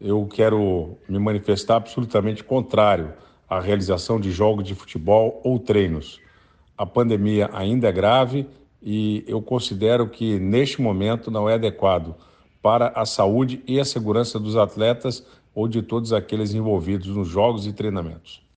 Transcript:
Eu quero me manifestar absolutamente contrário à realização de jogos de futebol ou treinos. A pandemia ainda é grave e eu considero que neste momento não é adequado para a saúde e a segurança dos atletas ou de todos aqueles envolvidos nos jogos e treinamentos.